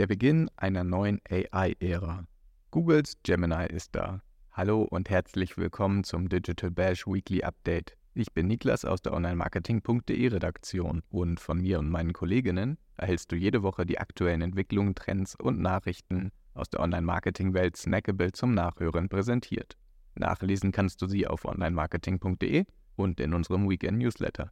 Der Beginn einer neuen AI-Ära. Googles Gemini ist da. Hallo und herzlich willkommen zum Digital Bash Weekly Update. Ich bin Niklas aus der Online-Marketing.de Redaktion und von mir und meinen Kolleginnen erhältst du jede Woche die aktuellen Entwicklungen, Trends und Nachrichten aus der Online-Marketing-Welt snackable zum Nachhören präsentiert. Nachlesen kannst du sie auf online-marketing.de und in unserem Weekend-Newsletter.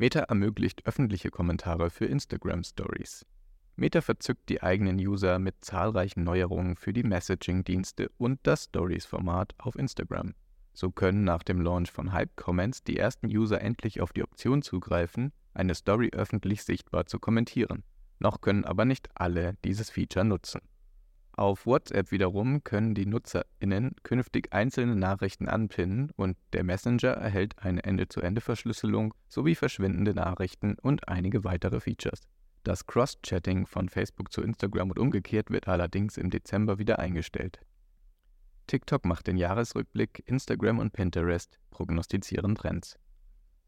Meta ermöglicht öffentliche Kommentare für Instagram Stories. Meta verzückt die eigenen User mit zahlreichen Neuerungen für die Messaging-Dienste und das Stories-Format auf Instagram. So können nach dem Launch von Hype Comments die ersten User endlich auf die Option zugreifen, eine Story öffentlich sichtbar zu kommentieren. Noch können aber nicht alle dieses Feature nutzen. Auf WhatsApp wiederum können die NutzerInnen künftig einzelne Nachrichten anpinnen und der Messenger erhält eine Ende-zu-Ende-Verschlüsselung sowie verschwindende Nachrichten und einige weitere Features. Das Cross-Chatting von Facebook zu Instagram und umgekehrt wird allerdings im Dezember wieder eingestellt. TikTok macht den Jahresrückblick, Instagram und Pinterest prognostizieren Trends.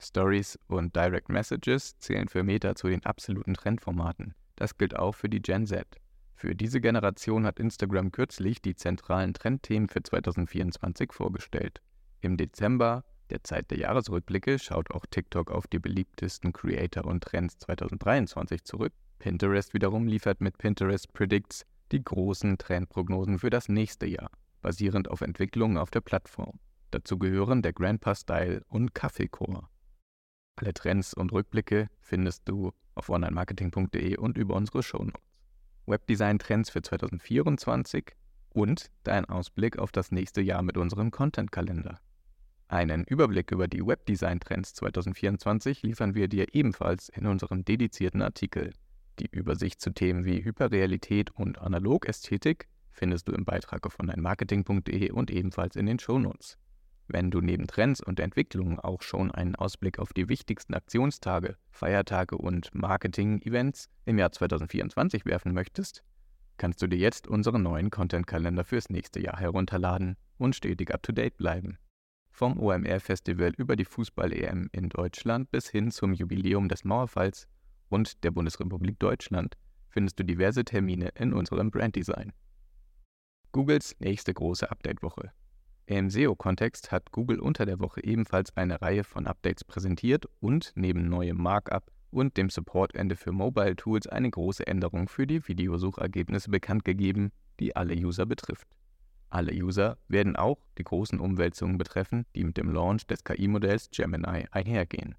Stories und Direct Messages zählen für Meta zu den absoluten Trendformaten. Das gilt auch für die Gen Z. Für diese Generation hat Instagram kürzlich die zentralen Trendthemen für 2024 vorgestellt. Im Dezember, der Zeit der Jahresrückblicke, schaut auch TikTok auf die beliebtesten Creator und Trends 2023 zurück. Pinterest wiederum liefert mit Pinterest Predicts die großen Trendprognosen für das nächste Jahr, basierend auf Entwicklungen auf der Plattform. Dazu gehören der Grandpa Style und Kaffeecore. Alle Trends und Rückblicke findest du auf onlinemarketing.de und über unsere Shownotes. Webdesign-Trends für 2024 und dein Ausblick auf das nächste Jahr mit unserem Content-Kalender. Einen Überblick über die Webdesign-Trends 2024 liefern wir dir ebenfalls in unserem dedizierten Artikel. Die Übersicht zu Themen wie Hyperrealität und Analokästhetik findest du im Beitrag auf onlinemarketing.de und ebenfalls in den Shownotes. Wenn du neben Trends und Entwicklungen auch schon einen Ausblick auf die wichtigsten Aktionstage, Feiertage und Marketing-Events im Jahr 2024 werfen möchtest, kannst du dir jetzt unseren neuen Content-Kalender fürs nächste Jahr herunterladen und stetig up-to-date bleiben. Vom OMR-Festival über die Fußball-EM in Deutschland bis hin zum Jubiläum des Mauerfalls und der Bundesrepublik Deutschland findest du diverse Termine in unserem Branddesign. Googles nächste große Update-Woche. Im SEO-Kontext hat Google unter der Woche ebenfalls eine Reihe von Updates präsentiert und neben neuem Markup und dem Supportende für Mobile Tools eine große Änderung für die Videosuchergebnisse bekannt gegeben, die alle User betrifft. Alle User werden auch die großen Umwälzungen betreffen, die mit dem Launch des KI-Modells Gemini einhergehen.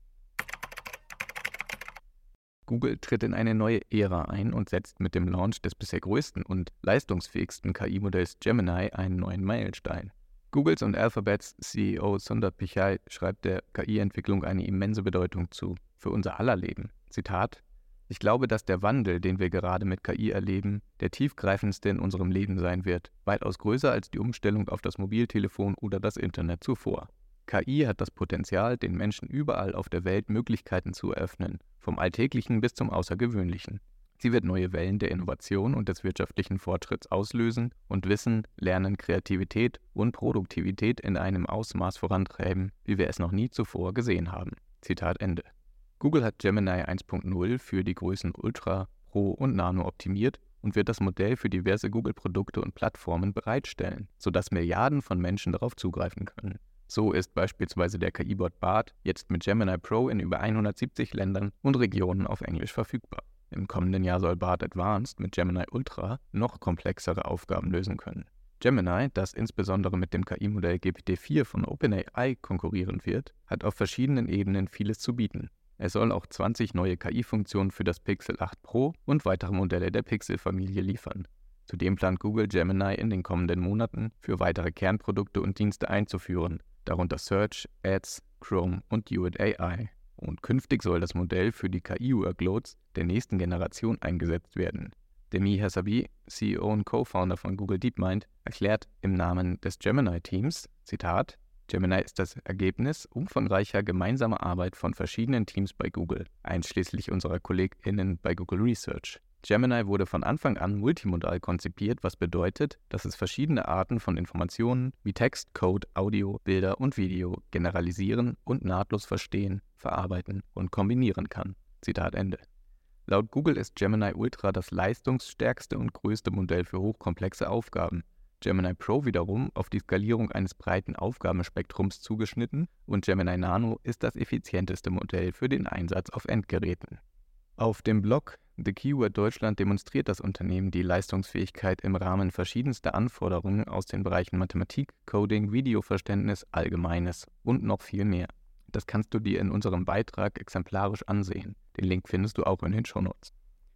Google tritt in eine neue Ära ein und setzt mit dem Launch des bisher größten und leistungsfähigsten KI-Modells Gemini einen neuen Meilenstein. Googles und Alphabets CEO Sundar Pichai schreibt der KI-Entwicklung eine immense Bedeutung zu, für unser aller Leben. Zitat: Ich glaube, dass der Wandel, den wir gerade mit KI erleben, der tiefgreifendste in unserem Leben sein wird, weitaus größer als die Umstellung auf das Mobiltelefon oder das Internet zuvor. KI hat das Potenzial, den Menschen überall auf der Welt Möglichkeiten zu eröffnen, vom Alltäglichen bis zum Außergewöhnlichen. Sie wird neue Wellen der Innovation und des wirtschaftlichen Fortschritts auslösen und Wissen, Lernen, Kreativität und Produktivität in einem Ausmaß vorantreiben, wie wir es noch nie zuvor gesehen haben. Zitat Ende. Google hat Gemini 1.0 für die Größen Ultra, Pro und Nano optimiert und wird das Modell für diverse Google-Produkte und Plattformen bereitstellen, sodass Milliarden von Menschen darauf zugreifen können. So ist beispielsweise der KI-Bot BART jetzt mit Gemini Pro in über 170 Ländern und Regionen auf Englisch verfügbar. Im kommenden Jahr soll BART Advanced mit Gemini Ultra noch komplexere Aufgaben lösen können. Gemini, das insbesondere mit dem KI-Modell GPT-4 von OpenAI konkurrieren wird, hat auf verschiedenen Ebenen vieles zu bieten. Es soll auch 20 neue KI-Funktionen für das Pixel 8 Pro und weitere Modelle der Pixel-Familie liefern. Zudem plant Google Gemini in den kommenden Monaten für weitere Kernprodukte und Dienste einzuführen, darunter Search, Ads, Chrome und UID AI und künftig soll das Modell für die KI-Workloads der nächsten Generation eingesetzt werden. Demi Hasabi, CEO und Co-Founder von Google DeepMind, erklärt im Namen des Gemini-Teams, Zitat, Gemini ist das Ergebnis umfangreicher gemeinsamer Arbeit von verschiedenen Teams bei Google, einschließlich unserer KollegInnen bei Google Research. Gemini wurde von Anfang an multimodal konzipiert, was bedeutet, dass es verschiedene Arten von Informationen wie Text, Code, Audio, Bilder und Video generalisieren und nahtlos verstehen, verarbeiten und kombinieren kann. Zitat Ende. Laut Google ist Gemini Ultra das leistungsstärkste und größte Modell für hochkomplexe Aufgaben. Gemini Pro wiederum auf die Skalierung eines breiten Aufgabenspektrums zugeschnitten und Gemini Nano ist das effizienteste Modell für den Einsatz auf Endgeräten. Auf dem Blog The Keyword Deutschland demonstriert das Unternehmen die Leistungsfähigkeit im Rahmen verschiedenster Anforderungen aus den Bereichen Mathematik, Coding, Videoverständnis, Allgemeines und noch viel mehr. Das kannst du dir in unserem Beitrag exemplarisch ansehen. Den Link findest du auch in den Shownotes.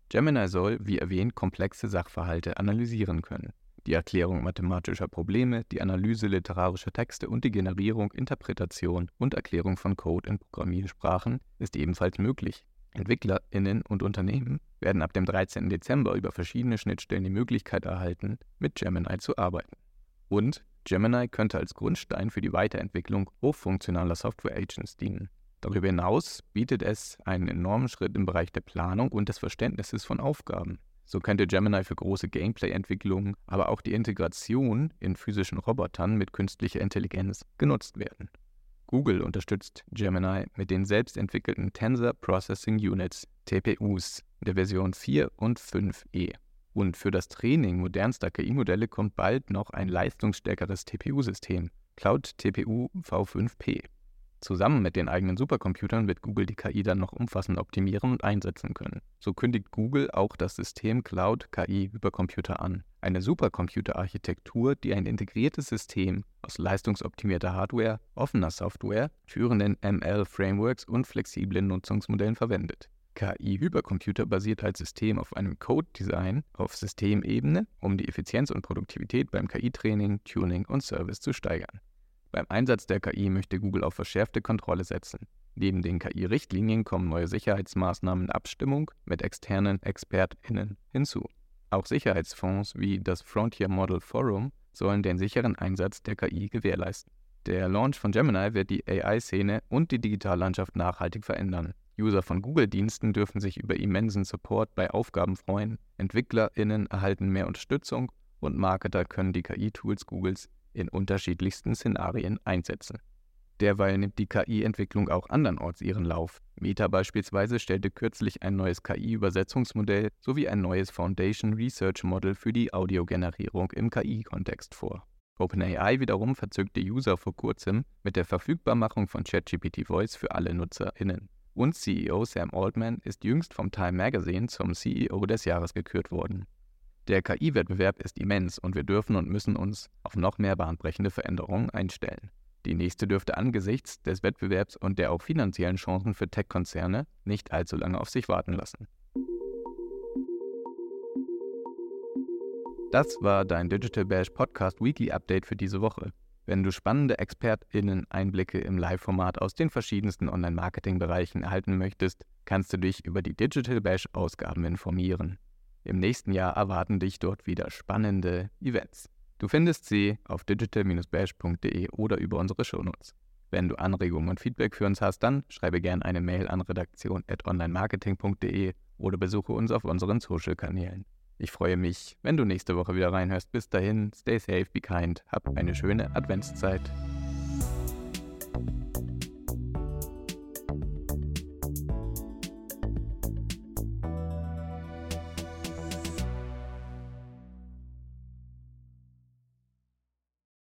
Gemini soll, wie erwähnt, komplexe Sachverhalte analysieren können. Die Erklärung mathematischer Probleme, die Analyse literarischer Texte und die Generierung, Interpretation und Erklärung von Code in Programmiersprachen ist ebenfalls möglich. EntwicklerInnen und Unternehmen werden ab dem 13. Dezember über verschiedene Schnittstellen die Möglichkeit erhalten, mit Gemini zu arbeiten. Und Gemini könnte als Grundstein für die Weiterentwicklung hochfunktionaler Software-Agents dienen. Darüber hinaus bietet es einen enormen Schritt im Bereich der Planung und des Verständnisses von Aufgaben. So könnte Gemini für große Gameplay-Entwicklungen, aber auch die Integration in physischen Robotern mit künstlicher Intelligenz genutzt werden. Google unterstützt Gemini mit den selbstentwickelten Tensor Processing Units, TPUs, der Version 4 und 5e. Und für das Training modernster KI-Modelle kommt bald noch ein leistungsstärkeres TPU-System, Cloud TPU V5P. Zusammen mit den eigenen Supercomputern wird Google die KI dann noch umfassend optimieren und einsetzen können. So kündigt Google auch das System Cloud KI Hypercomputer an. Eine Supercomputerarchitektur, die ein integriertes System aus leistungsoptimierter Hardware, offener Software, führenden ML-Frameworks und flexiblen Nutzungsmodellen verwendet. KI-Hypercomputer basiert als System auf einem Code-Design auf Systemebene, um die Effizienz und Produktivität beim KI-Training, Tuning und Service zu steigern. Beim Einsatz der KI möchte Google auf verschärfte Kontrolle setzen. Neben den KI-Richtlinien kommen neue Sicherheitsmaßnahmen in Abstimmung mit externen ExpertInnen hinzu. Auch Sicherheitsfonds wie das Frontier Model Forum sollen den sicheren Einsatz der KI gewährleisten. Der Launch von Gemini wird die AI-Szene und die Digitallandschaft nachhaltig verändern. User von Google-Diensten dürfen sich über immensen Support bei Aufgaben freuen, EntwicklerInnen erhalten mehr Unterstützung und Marketer können die KI-Tools Googles in unterschiedlichsten Szenarien einsetzen. Derweil nimmt die KI-Entwicklung auch andernorts ihren Lauf. Meta beispielsweise stellte kürzlich ein neues KI-Übersetzungsmodell sowie ein neues Foundation Research Model für die Audiogenerierung im KI-Kontext vor. OpenAI wiederum verzögerte User vor kurzem mit der Verfügbarmachung von ChatGPT Voice für alle NutzerInnen. Und CEO Sam Altman ist jüngst vom Time Magazine zum CEO des Jahres gekürt worden. Der KI-Wettbewerb ist immens und wir dürfen und müssen uns auf noch mehr bahnbrechende Veränderungen einstellen. Die nächste dürfte angesichts des Wettbewerbs und der auch finanziellen Chancen für Tech-Konzerne nicht allzu lange auf sich warten lassen. Das war dein Digital Bash Podcast Weekly Update für diese Woche. Wenn du spannende ExpertInnen Einblicke im Live-Format aus den verschiedensten Online-Marketing-Bereichen erhalten möchtest, kannst du dich über die Digital Bash Ausgaben informieren. Im nächsten Jahr erwarten dich dort wieder spannende Events. Du findest sie auf digital-bash.de oder über unsere Shownotes. Wenn du Anregungen und Feedback für uns hast, dann schreibe gerne eine Mail an redaktion.onlinemarketing.de oder besuche uns auf unseren Social-Kanälen. Ich freue mich, wenn du nächste Woche wieder reinhörst. Bis dahin, stay safe, be kind, hab eine schöne Adventszeit.